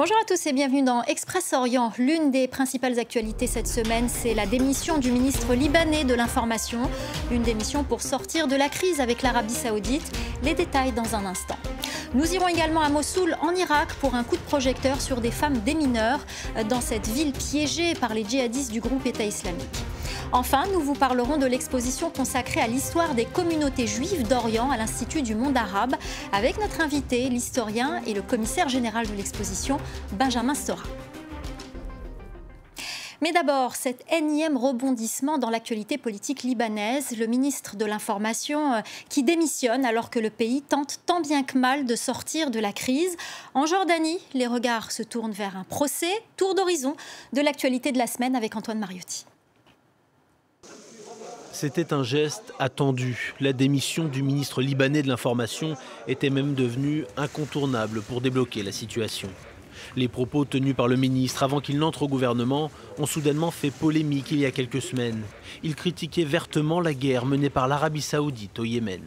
Bonjour à tous et bienvenue dans Express Orient. L'une des principales actualités cette semaine, c'est la démission du ministre libanais de l'Information. Une démission pour sortir de la crise avec l'Arabie saoudite. Les détails dans un instant. Nous irons également à Mossoul, en Irak, pour un coup de projecteur sur des femmes démineurs dans cette ville piégée par les djihadistes du groupe État islamique. Enfin, nous vous parlerons de l'exposition consacrée à l'histoire des communautés juives d'Orient à l'Institut du monde arabe avec notre invité, l'historien et le commissaire général de l'exposition, Benjamin Stora. Mais d'abord, cet énième rebondissement dans l'actualité politique libanaise, le ministre de l'Information euh, qui démissionne alors que le pays tente tant bien que mal de sortir de la crise. En Jordanie, les regards se tournent vers un procès, tour d'horizon de l'actualité de la semaine avec Antoine Mariotti. C'était un geste attendu. La démission du ministre libanais de l'Information était même devenue incontournable pour débloquer la situation. Les propos tenus par le ministre avant qu'il n'entre au gouvernement ont soudainement fait polémique il y a quelques semaines. Il critiquait vertement la guerre menée par l'Arabie saoudite au Yémen.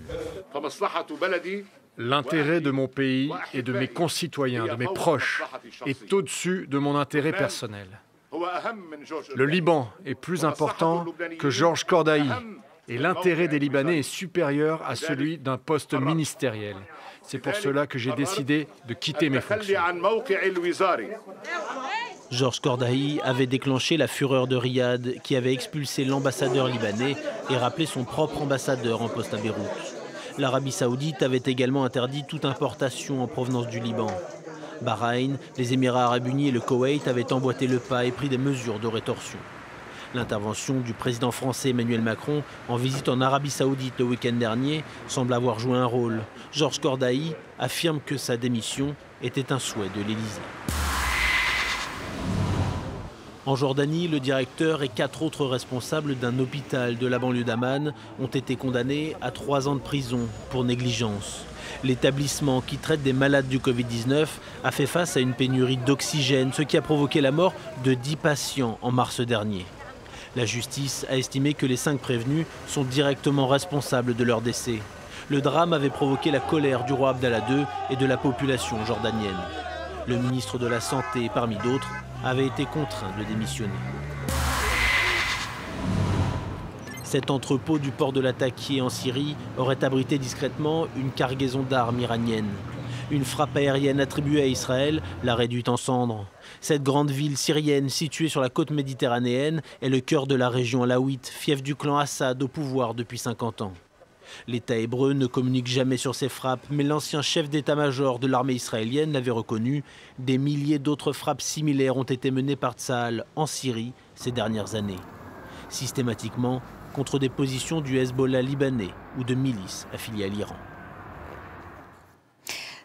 L'intérêt de mon pays et de mes concitoyens, de mes proches, est au-dessus de mon intérêt personnel. Le Liban est plus important que Georges Cordaï et l'intérêt des Libanais est supérieur à celui d'un poste ministériel. C'est pour cela que j'ai décidé de quitter mes fonctions. Georges Cordaï avait déclenché la fureur de Riyad, qui avait expulsé l'ambassadeur libanais et rappelé son propre ambassadeur en poste à Beyrouth. L'Arabie saoudite avait également interdit toute importation en provenance du Liban. Bahreïn, les Émirats arabes unis et le Koweït avaient emboîté le pas et pris des mesures de rétorsion. L'intervention du président français Emmanuel Macron en visite en Arabie saoudite le week-end dernier semble avoir joué un rôle. Georges Cordaï affirme que sa démission était un souhait de l'Élysée. En Jordanie, le directeur et quatre autres responsables d'un hôpital de la banlieue d'Amman ont été condamnés à trois ans de prison pour négligence. L'établissement qui traite des malades du Covid-19 a fait face à une pénurie d'oxygène, ce qui a provoqué la mort de 10 patients en mars dernier. La justice a estimé que les cinq prévenus sont directement responsables de leur décès. Le drame avait provoqué la colère du roi Abdallah II et de la population jordanienne. Le ministre de la Santé, parmi d'autres, avait été contraint de démissionner. Cet entrepôt du port de l'Attaquier en Syrie aurait abrité discrètement une cargaison d'armes iraniennes. Une frappe aérienne attribuée à Israël l'a réduite en cendres. Cette grande ville syrienne située sur la côte méditerranéenne est le cœur de la région alaouite, fief du clan Assad au pouvoir depuis 50 ans. L'État hébreu ne communique jamais sur ces frappes, mais l'ancien chef d'état-major de l'armée israélienne l'avait reconnu. Des milliers d'autres frappes similaires ont été menées par Tsahal en Syrie ces dernières années. Systématiquement, contre des positions du Hezbollah libanais ou de milices affiliées à l'Iran.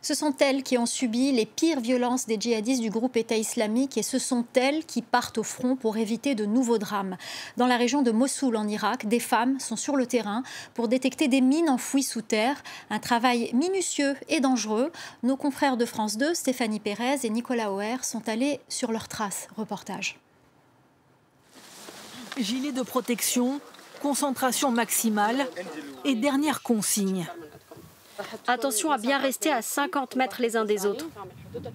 Ce sont elles qui ont subi les pires violences des djihadistes du groupe État islamique et ce sont elles qui partent au front pour éviter de nouveaux drames. Dans la région de Mossoul en Irak, des femmes sont sur le terrain pour détecter des mines enfouies sous terre. Un travail minutieux et dangereux. Nos confrères de France 2, Stéphanie Pérez et Nicolas Oer, sont allés sur leurs traces. Reportage. Gilet de protection, concentration maximale et dernière consigne. Attention à bien rester à 50 mètres les uns des autres.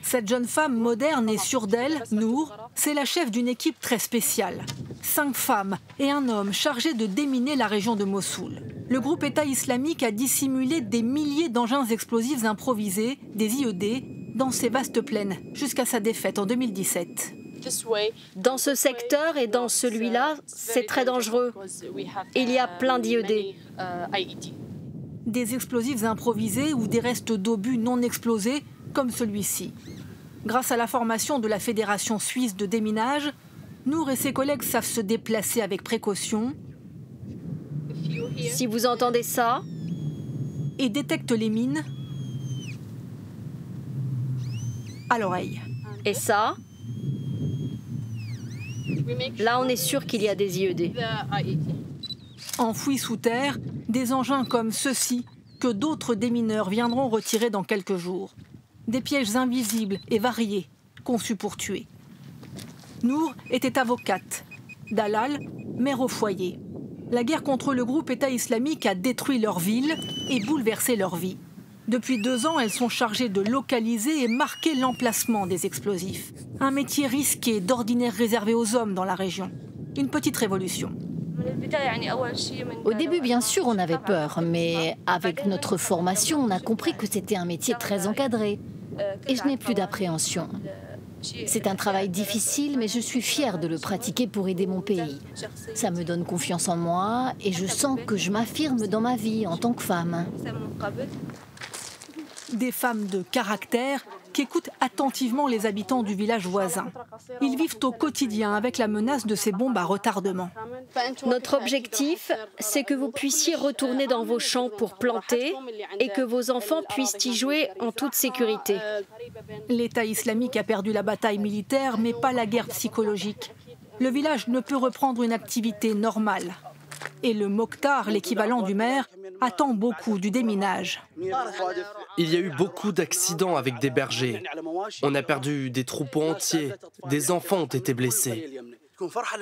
Cette jeune femme moderne et sûre d'elle, Nour, c'est la chef d'une équipe très spéciale. Cinq femmes et un homme chargés de déminer la région de Mossoul. Le groupe État islamique a dissimulé des milliers d'engins explosifs improvisés, des IED, dans ces vastes plaines, jusqu'à sa défaite en 2017. Dans ce secteur et dans celui-là, c'est très dangereux. Il y a plein d'IED. Des explosifs improvisés ou des restes d'obus non explosés, comme celui-ci. Grâce à la formation de la Fédération suisse de déminage, Nour et ses collègues savent se déplacer avec précaution. Si vous entendez ça, et détectent les mines à l'oreille. Et ça Là, on est sûr qu'il y a des IED. Enfouis sous terre, des engins comme ceux-ci que d'autres démineurs viendront retirer dans quelques jours. Des pièges invisibles et variés, conçus pour tuer. Nour était avocate, Dalal, mère au foyer. La guerre contre le groupe État islamique a détruit leur ville et bouleversé leur vie. Depuis deux ans, elles sont chargées de localiser et marquer l'emplacement des explosifs. Un métier risqué, d'ordinaire réservé aux hommes dans la région. Une petite révolution. Au début, bien sûr, on avait peur, mais avec notre formation, on a compris que c'était un métier très encadré. Et je n'ai plus d'appréhension. C'est un travail difficile, mais je suis fière de le pratiquer pour aider mon pays. Ça me donne confiance en moi et je sens que je m'affirme dans ma vie en tant que femme. Des femmes de caractère qui écoutent attentivement les habitants du village voisin. Ils vivent au quotidien avec la menace de ces bombes à retardement. Notre objectif, c'est que vous puissiez retourner dans vos champs pour planter et que vos enfants puissent y jouer en toute sécurité. L'État islamique a perdu la bataille militaire, mais pas la guerre psychologique. Le village ne peut reprendre une activité normale. Et le Mokhtar, l'équivalent du maire, attend beaucoup du déminage. Il y a eu beaucoup d'accidents avec des bergers. On a perdu des troupeaux entiers. Des enfants ont été blessés.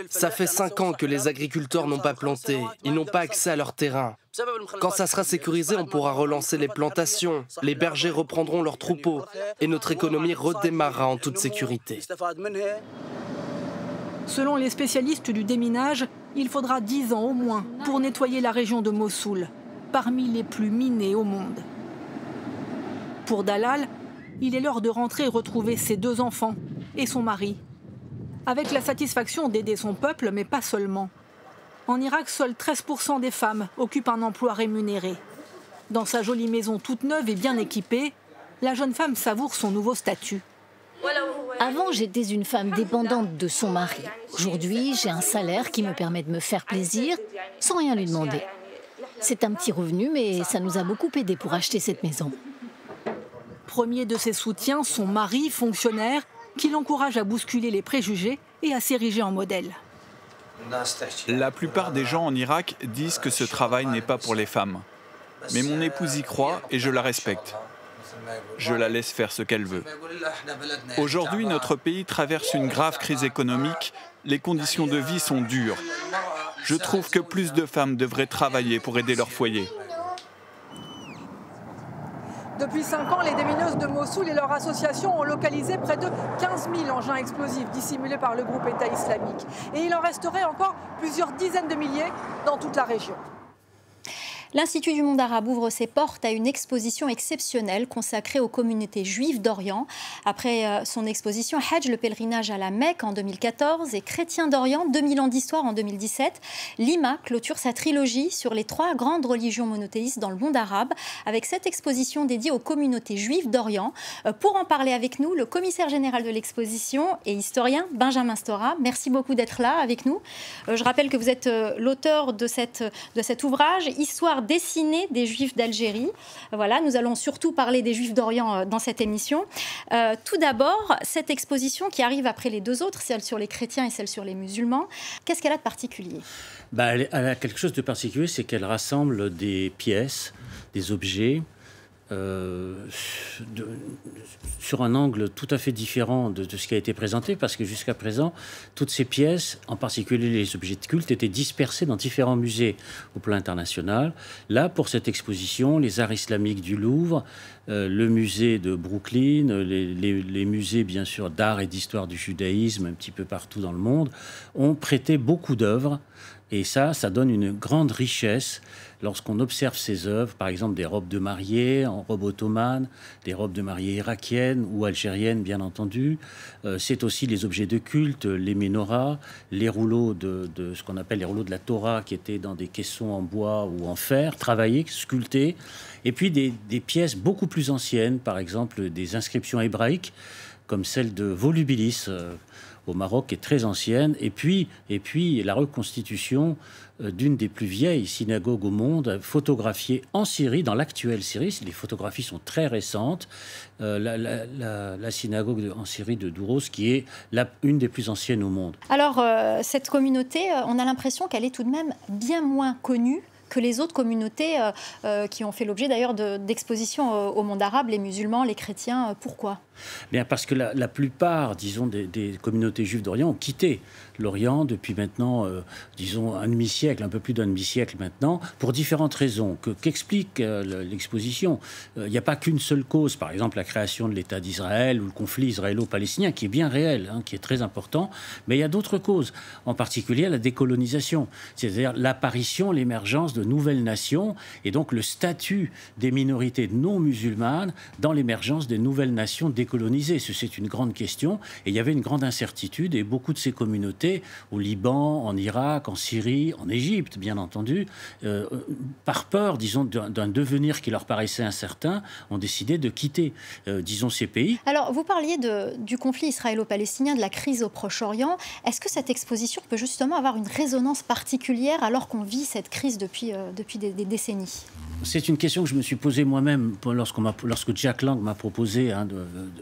Ça fait cinq ans que les agriculteurs n'ont pas planté. Ils n'ont pas accès à leur terrain. Quand ça sera sécurisé, on pourra relancer les plantations. Les bergers reprendront leurs troupeaux et notre économie redémarrera en toute sécurité. Selon les spécialistes du déminage, il faudra 10 ans au moins pour nettoyer la région de Mossoul, parmi les plus minées au monde. Pour Dalal, il est l'heure de rentrer et retrouver ses deux enfants et son mari, avec la satisfaction d'aider son peuple, mais pas seulement. En Irak, seuls 13% des femmes occupent un emploi rémunéré. Dans sa jolie maison toute neuve et bien équipée, la jeune femme savoure son nouveau statut. Avant, j'étais une femme dépendante de son mari. Aujourd'hui, j'ai un salaire qui me permet de me faire plaisir sans rien lui demander. C'est un petit revenu, mais ça nous a beaucoup aidé pour acheter cette maison. Premier de ses soutiens, son mari, fonctionnaire, qui l'encourage à bousculer les préjugés et à s'ériger en modèle. La plupart des gens en Irak disent que ce travail n'est pas pour les femmes. Mais mon épouse y croit et je la respecte je la laisse faire ce qu'elle veut. Aujourd'hui, notre pays traverse une grave crise économique. Les conditions de vie sont dures. Je trouve que plus de femmes devraient travailler pour aider leur foyer. Depuis 5 ans, les démineuses de Mossoul et leur association ont localisé près de 15 000 engins explosifs dissimulés par le groupe État islamique. Et il en resterait encore plusieurs dizaines de milliers dans toute la région. L'Institut du monde arabe ouvre ses portes à une exposition exceptionnelle consacrée aux communautés juives d'Orient. Après euh, son exposition Hajj, le pèlerinage à la Mecque en 2014 et Chrétiens d'Orient, 2000 ans d'histoire en 2017, Lima clôture sa trilogie sur les trois grandes religions monothéistes dans le monde arabe avec cette exposition dédiée aux communautés juives d'Orient. Euh, pour en parler avec nous, le commissaire général de l'exposition et historien Benjamin Stora. Merci beaucoup d'être là avec nous. Euh, je rappelle que vous êtes l'auteur de, de cet ouvrage, Histoire dessinée des Juifs d'Algérie. Voilà, nous allons surtout parler des Juifs d'Orient euh, dans cette émission. Euh, tout d'abord, cette exposition qui arrive après les deux autres, celle sur les chrétiens et celle sur les musulmans, qu'est-ce qu'elle a de particulier? Bah, elle, a quelque chose de particulier, c'est qu'elle rassemble des pièces, des objets, euh, sur un angle tout à fait différent de, ce qui a été présenté, parce que jusqu'à présent, toutes ces pièces, en particulier les objets de culte, étaient dispersés dans différents musées au plan international. Là, pour cette exposition, les arts islamiques du Louvre, euh, le musée de Brooklyn, les, les musées bien sûr d'art et d'histoire du judaïsme un petit peu partout dans le monde, ont prêté beaucoup d'œuvres. Et ça, ça donne une grande richesse lorsqu'on observe ces œuvres, par exemple des robes de mariée en robe ottomane, des robes de mariée irakiennes ou algériennes, bien entendu. Euh, c'est aussi les objets de culte, les menorahs, les rouleaux de, ce qu'on appelle les rouleaux de la Torah, qui étaient dans des caissons en bois ou en fer, travaillés, sculptés. Et puis des, pièces beaucoup plus anciennes, par exemple des inscriptions hébraïques, comme celle de Volubilis. Euh, au Maroc est très ancienne. Et puis, et puis la reconstitution euh, d'une des plus vieilles synagogues au monde, photographiée en Syrie, dans l'actuelle Syrie. Les photographies sont très récentes. Euh, la, synagogue en Syrie de Douros, qui est une des plus anciennes au monde. Alors, cette communauté, on a l'impression qu'elle est tout de même bien moins connue que les autres communautés qui ont fait l'objet d'ailleurs d'expositions au monde arabe, les musulmans, les chrétiens. Pourquoi? Bien parce que la, plupart, disons, des, communautés juives d'Orient ont quitté l'Orient depuis maintenant, euh, disons, un demi-siècle, un peu plus d'un demi-siècle maintenant, pour différentes raisons. Qu'explique euh, l'exposition? Il n'y a pas qu'une seule cause, par exemple la création de l'État d'Israël ou le conflit israélo-palestinien, qui est bien réel, hein, qui est très important, mais il y a d'autres causes, en particulier la décolonisation, c'est-à-dire l'apparition, l'émergence de nouvelles nations, et donc le statut des minorités non musulmanes dans l'émergence des nouvelles nations décolonisées. C'est une grande question, et il y avait une grande incertitude, et beaucoup de ces communautés, au Liban, en Irak, en Syrie, en Égypte, bien entendu, euh, par peur, disons, d'un devenir qui leur paraissait incertain, ont décidé de quitter, euh, disons, ces pays. Alors, vous parliez de, du conflit israélo-palestinien, de la crise au Proche-Orient. Est-ce que cette exposition peut justement avoir une résonance particulière alors qu'on vit cette crise depuis, euh, depuis des, décennies? C'est une question que je me suis posée moi-même lorsque Jack Lang m'a proposé hein,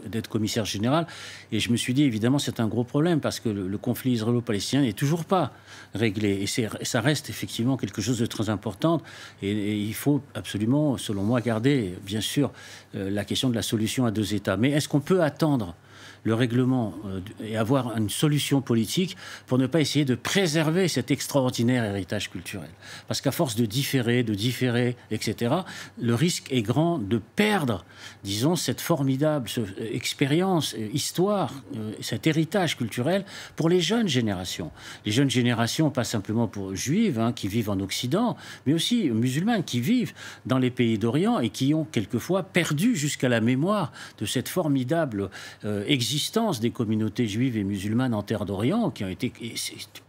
d'être commissaire général. Et je me suis dit, évidemment, c'est un gros problème parce que le, conflit israélo-palestinien n'est toujours pas réglé. Et ça reste effectivement quelque chose de très important. Et, il faut absolument, selon moi, garder, bien sûr, euh, la question de la solution à deux États. Mais est-ce qu'on peut attendre le règlement euh, et avoir une solution politique pour ne pas essayer de préserver cet extraordinaire héritage culturel. Parce qu'à force de différer, de différer, etc., le risque est grand de perdre, disons, cette formidable euh, expérience, euh, histoire, cet héritage culturel pour les jeunes générations. Les jeunes générations, pas simplement pour juives hein, qui vivent en Occident, mais aussi musulmanes qui vivent dans les pays d'Orient et qui ont quelquefois perdu jusqu'à la mémoire de cette formidable existence des communautés juives et musulmanes en terre d'Orient, qui ont été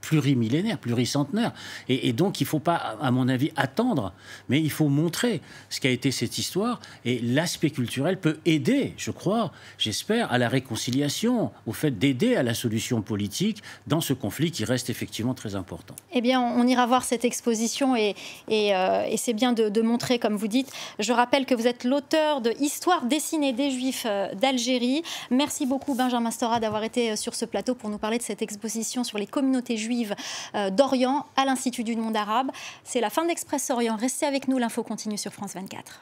plurimillénaires, pluricentenaires. Et, et donc, il ne faut pas, à mon avis, attendre, mais il faut montrer ce qu'a été cette histoire. Et l'aspect culturel peut aider, je crois, j'espère, à la réconciliation, au fait d'aider à la solution politique dans ce conflit qui reste effectivement très important. Eh bien, on ira voir cette exposition et, et, euh, c'est bien de, de, montrer, comme vous dites. Je rappelle que vous êtes l'auteur de Histoire dessinée des Juifs euh, d'Algérie. Merci beaucoup Benjamin Stora d'avoir été euh, sur ce plateau pour nous parler de cette exposition sur les communautés juives euh, d'Orient à l'Institut du monde arabe. C'est la fin d'Express Orient. Restez avec nous, l'info continue sur France 24.